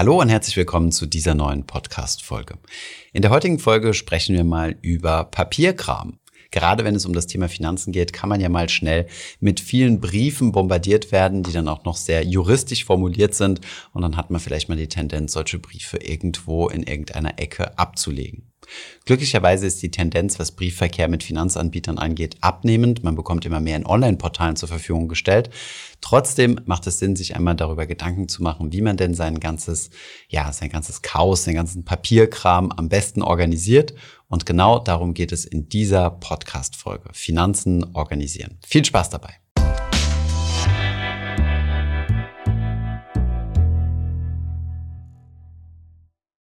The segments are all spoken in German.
Hallo und herzlich willkommen zu dieser neuen Podcast-Folge. In der heutigen Folge sprechen wir mal über Papierkram. Gerade wenn es um das Thema Finanzen geht, kann man ja mal schnell mit vielen Briefen bombardiert werden, die dann auch noch sehr juristisch formuliert sind. Und dann hat man vielleicht mal die Tendenz, solche Briefe irgendwo in irgendeiner Ecke abzulegen. Glücklicherweise ist die Tendenz, was Briefverkehr mit Finanzanbietern angeht, abnehmend. Man bekommt immer mehr in Online-Portalen zur Verfügung gestellt. Trotzdem macht es Sinn, sich einmal darüber Gedanken zu machen, wie man denn sein ganzes, ja, sein ganzes Chaos, sein ganzen Papierkram am besten organisiert. Und genau darum geht es in dieser Podcast-Folge. Finanzen organisieren. Viel Spaß dabei.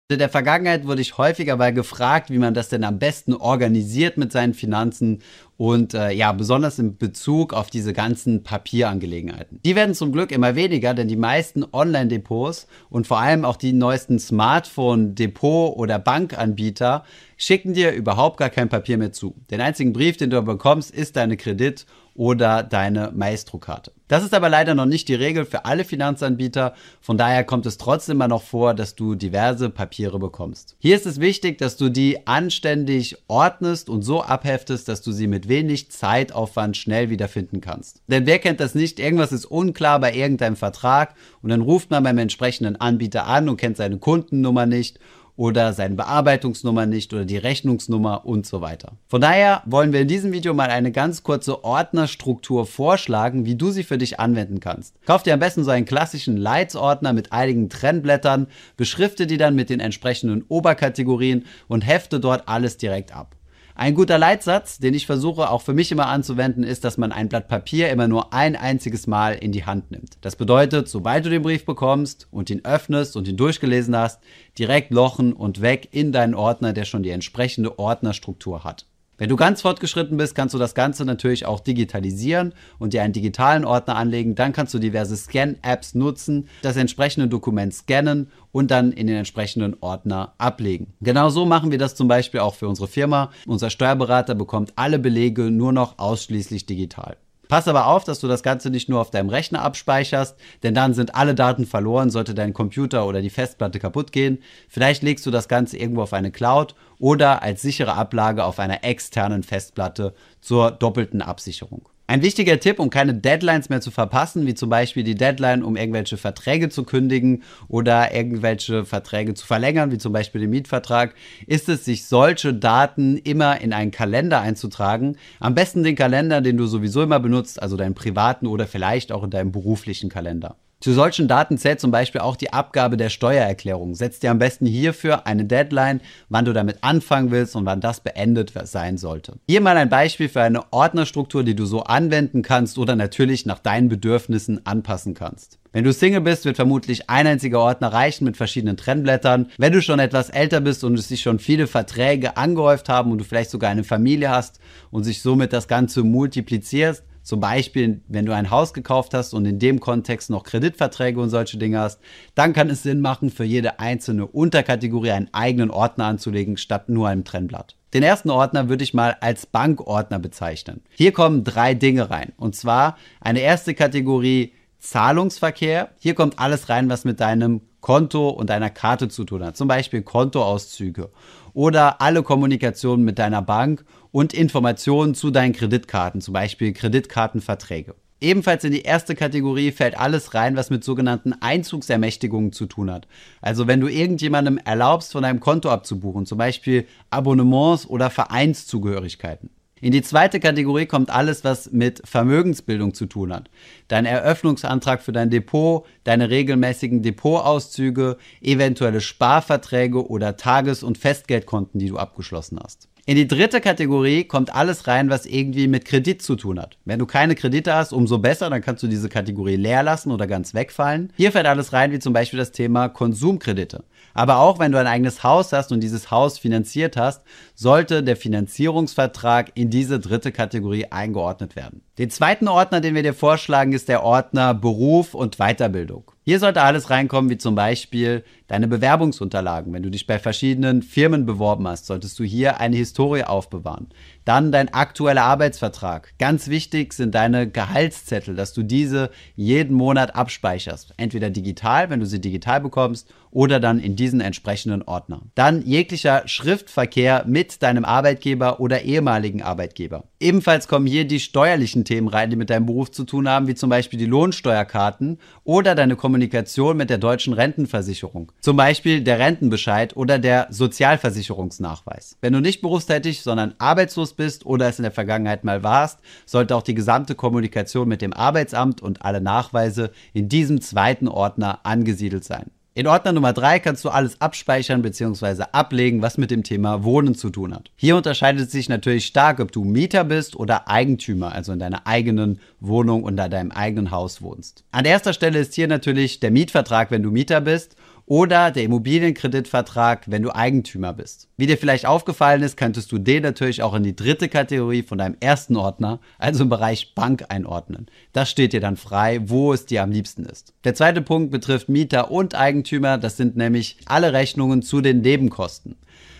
In der Vergangenheit wurde ich häufiger mal gefragt, wie man das denn am besten organisiert mit seinen Finanzen und äh, ja, besonders in Bezug auf diese ganzen Papierangelegenheiten. Die werden zum Glück immer weniger, denn die meisten Online-Depots und vor allem auch die neuesten Smartphone-Depot- oder Bankanbieter schicken dir überhaupt gar kein Papier mehr zu. Den einzigen Brief, den du bekommst, ist deine Kredit- oder deine Maestro-Karte. Das ist aber leider noch nicht die Regel für alle Finanzanbieter. Von daher kommt es trotzdem immer noch vor, dass du diverse Papiere bekommst. Hier ist es wichtig, dass du die anständig ordnest und so abheftest, dass du sie mit wenig Zeitaufwand schnell wiederfinden kannst. Denn wer kennt das nicht? Irgendwas ist unklar bei irgendeinem Vertrag und dann ruft man beim entsprechenden Anbieter an und kennt seine Kundennummer nicht oder seine Bearbeitungsnummer nicht oder die Rechnungsnummer und so weiter. Von daher wollen wir in diesem Video mal eine ganz kurze Ordnerstruktur vorschlagen, wie du sie für dich anwenden kannst. Kauf dir am besten so einen klassischen Leitsordner mit einigen Trennblättern, beschrifte die dann mit den entsprechenden Oberkategorien und hefte dort alles direkt ab. Ein guter Leitsatz, den ich versuche auch für mich immer anzuwenden, ist, dass man ein Blatt Papier immer nur ein einziges Mal in die Hand nimmt. Das bedeutet, sobald du den Brief bekommst und ihn öffnest und ihn durchgelesen hast, direkt lochen und weg in deinen Ordner, der schon die entsprechende Ordnerstruktur hat. Wenn du ganz fortgeschritten bist, kannst du das Ganze natürlich auch digitalisieren und dir einen digitalen Ordner anlegen. Dann kannst du diverse Scan-Apps nutzen, das entsprechende Dokument scannen und dann in den entsprechenden Ordner ablegen. Genau so machen wir das zum Beispiel auch für unsere Firma. Unser Steuerberater bekommt alle Belege nur noch ausschließlich digital. Pass aber auf, dass du das Ganze nicht nur auf deinem Rechner abspeicherst, denn dann sind alle Daten verloren, sollte dein Computer oder die Festplatte kaputt gehen. Vielleicht legst du das Ganze irgendwo auf eine Cloud oder als sichere Ablage auf einer externen Festplatte zur doppelten Absicherung. Ein wichtiger Tipp, um keine Deadlines mehr zu verpassen, wie zum Beispiel die Deadline, um irgendwelche Verträge zu kündigen oder irgendwelche Verträge zu verlängern, wie zum Beispiel den Mietvertrag, ist es, sich solche Daten immer in einen Kalender einzutragen. Am besten den Kalender, den du sowieso immer benutzt, also deinen privaten oder vielleicht auch in deinem beruflichen Kalender. Zu solchen Daten zählt zum Beispiel auch die Abgabe der Steuererklärung. Setz dir am besten hierfür eine Deadline, wann du damit anfangen willst und wann das beendet sein sollte. Hier mal ein Beispiel für eine Ordnerstruktur, die du so anwenden kannst oder natürlich nach deinen Bedürfnissen anpassen kannst. Wenn du Single bist, wird vermutlich ein einziger Ordner reichen mit verschiedenen Trennblättern. Wenn du schon etwas älter bist und es sich schon viele Verträge angehäuft haben und du vielleicht sogar eine Familie hast und sich somit das Ganze multiplizierst, zum Beispiel, wenn du ein Haus gekauft hast und in dem Kontext noch Kreditverträge und solche Dinge hast, dann kann es Sinn machen, für jede einzelne Unterkategorie einen eigenen Ordner anzulegen, statt nur einem Trennblatt. Den ersten Ordner würde ich mal als Bankordner bezeichnen. Hier kommen drei Dinge rein. Und zwar eine erste Kategorie Zahlungsverkehr. Hier kommt alles rein, was mit deinem Konto und deiner Karte zu tun hat. Zum Beispiel Kontoauszüge oder alle Kommunikation mit deiner Bank und Informationen zu deinen Kreditkarten, zum Beispiel Kreditkartenverträge. Ebenfalls in die erste Kategorie fällt alles rein, was mit sogenannten Einzugsermächtigungen zu tun hat. Also wenn du irgendjemandem erlaubst, von deinem Konto abzubuchen, zum Beispiel Abonnements oder Vereinszugehörigkeiten. In die zweite Kategorie kommt alles, was mit Vermögensbildung zu tun hat. Dein Eröffnungsantrag für dein Depot, deine regelmäßigen Depotauszüge, eventuelle Sparverträge oder Tages- und Festgeldkonten, die du abgeschlossen hast. In die dritte Kategorie kommt alles rein, was irgendwie mit Kredit zu tun hat. Wenn du keine Kredite hast, umso besser, dann kannst du diese Kategorie leer lassen oder ganz wegfallen. Hier fällt alles rein, wie zum Beispiel das Thema Konsumkredite. Aber auch wenn du ein eigenes Haus hast und dieses Haus finanziert hast, sollte der Finanzierungsvertrag in diese dritte Kategorie eingeordnet werden. Den zweiten Ordner, den wir dir vorschlagen, ist der Ordner Beruf und Weiterbildung. Hier sollte alles reinkommen, wie zum Beispiel deine Bewerbungsunterlagen. Wenn du dich bei verschiedenen Firmen beworben hast, solltest du hier eine Historie aufbewahren. Dann dein aktueller Arbeitsvertrag. Ganz wichtig sind deine Gehaltszettel, dass du diese jeden Monat abspeicherst. Entweder digital, wenn du sie digital bekommst, oder dann in diesen entsprechenden Ordner. Dann jeglicher Schriftverkehr mit deinem Arbeitgeber oder ehemaligen Arbeitgeber. Ebenfalls kommen hier die steuerlichen Themen rein, die mit deinem Beruf zu tun haben, wie zum Beispiel die Lohnsteuerkarten oder deine Kommunikation mit der deutschen Rentenversicherung. Zum Beispiel der Rentenbescheid oder der Sozialversicherungsnachweis. Wenn du nicht berufstätig, sondern arbeitslos bist oder es in der Vergangenheit mal warst, sollte auch die gesamte Kommunikation mit dem Arbeitsamt und alle Nachweise in diesem zweiten Ordner angesiedelt sein. In Ordner Nummer 3 kannst du alles abspeichern bzw. ablegen, was mit dem Thema Wohnen zu tun hat. Hier unterscheidet sich natürlich stark, ob du Mieter bist oder Eigentümer, also in deiner eigenen Wohnung und in deinem eigenen Haus wohnst. An erster Stelle ist hier natürlich der Mietvertrag, wenn du Mieter bist oder der Immobilienkreditvertrag, wenn du Eigentümer bist. Wie dir vielleicht aufgefallen ist, könntest du den natürlich auch in die dritte Kategorie von deinem ersten Ordner, also im Bereich Bank einordnen. Das steht dir dann frei, wo es dir am liebsten ist. Der zweite Punkt betrifft Mieter und Eigentümer, das sind nämlich alle Rechnungen zu den Nebenkosten.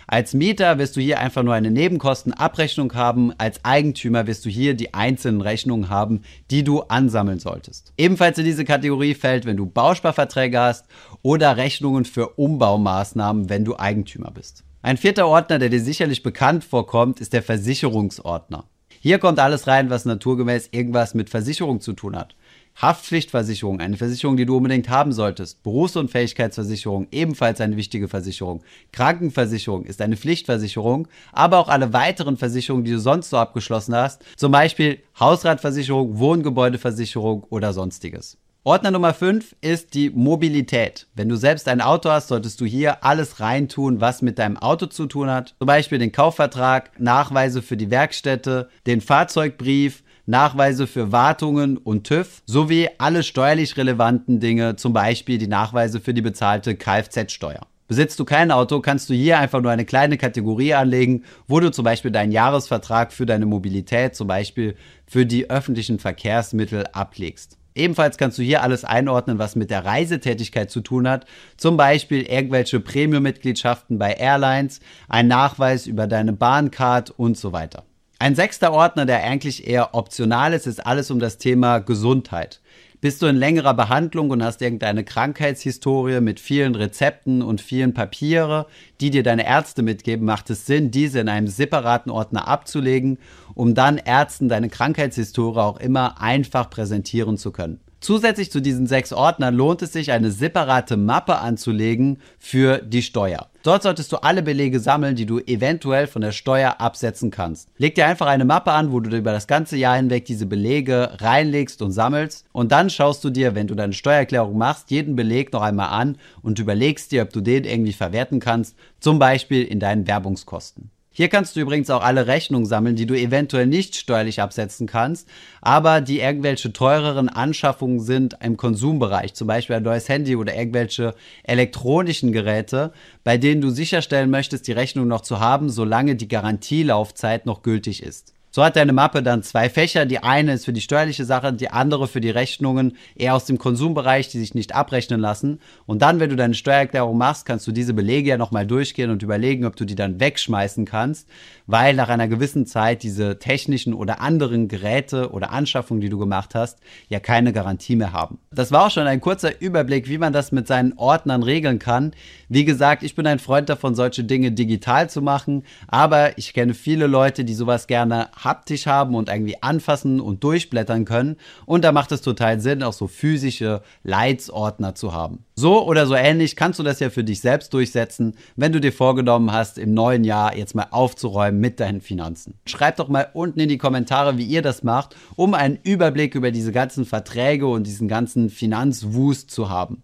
Als Mieter wirst du hier einfach nur eine Nebenkostenabrechnung haben. Als Eigentümer wirst du hier die einzelnen Rechnungen haben, die du ansammeln solltest. Ebenfalls in diese Kategorie fällt, wenn du Bausparverträge hast oder Rechnungen für Umbaumaßnahmen, wenn du Eigentümer bist. Ein vierter Ordner, der dir sicherlich bekannt vorkommt, ist der Versicherungsordner. Hier kommt alles rein, was naturgemäß irgendwas mit Versicherung zu tun hat. Haftpflichtversicherung, eine Versicherung, die du unbedingt haben solltest. Berufsunfähigkeitsversicherung, ebenfalls eine wichtige Versicherung. Krankenversicherung ist eine Pflichtversicherung, aber auch alle weiteren Versicherungen, die du sonst so abgeschlossen hast, zum Beispiel Hausratversicherung, Wohngebäudeversicherung oder sonstiges. Ordner Nummer 5 ist die Mobilität. Wenn du selbst ein Auto hast, solltest du hier alles reintun, was mit deinem Auto zu tun hat. Zum Beispiel den Kaufvertrag, Nachweise für die Werkstätte, den Fahrzeugbrief, Nachweise für Wartungen und TÜV sowie alle steuerlich relevanten Dinge, zum Beispiel die Nachweise für die bezahlte Kfz-Steuer. Besitzt du kein Auto, kannst du hier einfach nur eine kleine Kategorie anlegen, wo du zum Beispiel deinen Jahresvertrag für deine Mobilität, zum Beispiel für die öffentlichen Verkehrsmittel ablegst. Ebenfalls kannst du hier alles einordnen, was mit der Reisetätigkeit zu tun hat. Zum Beispiel irgendwelche Premium-Mitgliedschaften bei Airlines, ein Nachweis über deine Bahncard und so weiter. Ein sechster Ordner, der eigentlich eher optional ist, ist alles um das Thema Gesundheit. Bist du in längerer Behandlung und hast irgendeine Krankheitshistorie mit vielen Rezepten und vielen Papiere, die dir deine Ärzte mitgeben, macht es Sinn, diese in einem separaten Ordner abzulegen, um dann Ärzten deine Krankheitshistorie auch immer einfach präsentieren zu können. Zusätzlich zu diesen sechs Ordnern lohnt es sich, eine separate Mappe anzulegen für die Steuer. Dort solltest du alle Belege sammeln, die du eventuell von der Steuer absetzen kannst. Leg dir einfach eine Mappe an, wo du über das ganze Jahr hinweg diese Belege reinlegst und sammelst. Und dann schaust du dir, wenn du deine Steuererklärung machst, jeden Beleg noch einmal an und überlegst dir, ob du den irgendwie verwerten kannst, zum Beispiel in deinen Werbungskosten. Hier kannst du übrigens auch alle Rechnungen sammeln, die du eventuell nicht steuerlich absetzen kannst, aber die irgendwelche teureren Anschaffungen sind im Konsumbereich, zum Beispiel ein neues Handy oder irgendwelche elektronischen Geräte, bei denen du sicherstellen möchtest, die Rechnung noch zu haben, solange die Garantielaufzeit noch gültig ist. So hat deine Mappe dann zwei Fächer. Die eine ist für die steuerliche Sache, die andere für die Rechnungen eher aus dem Konsumbereich, die sich nicht abrechnen lassen. Und dann, wenn du deine Steuererklärung machst, kannst du diese Belege ja nochmal durchgehen und überlegen, ob du die dann wegschmeißen kannst, weil nach einer gewissen Zeit diese technischen oder anderen Geräte oder Anschaffungen, die du gemacht hast, ja keine Garantie mehr haben. Das war auch schon ein kurzer Überblick, wie man das mit seinen Ordnern regeln kann. Wie gesagt, ich bin ein Freund davon, solche Dinge digital zu machen, aber ich kenne viele Leute, die sowas gerne haptisch haben und irgendwie anfassen und durchblättern können. Und da macht es total Sinn, auch so physische Leitsordner zu haben. So oder so ähnlich kannst du das ja für dich selbst durchsetzen, wenn du dir vorgenommen hast, im neuen Jahr jetzt mal aufzuräumen mit deinen Finanzen. Schreib doch mal unten in die Kommentare, wie ihr das macht, um einen Überblick über diese ganzen Verträge und diesen ganzen Finanzwust zu haben.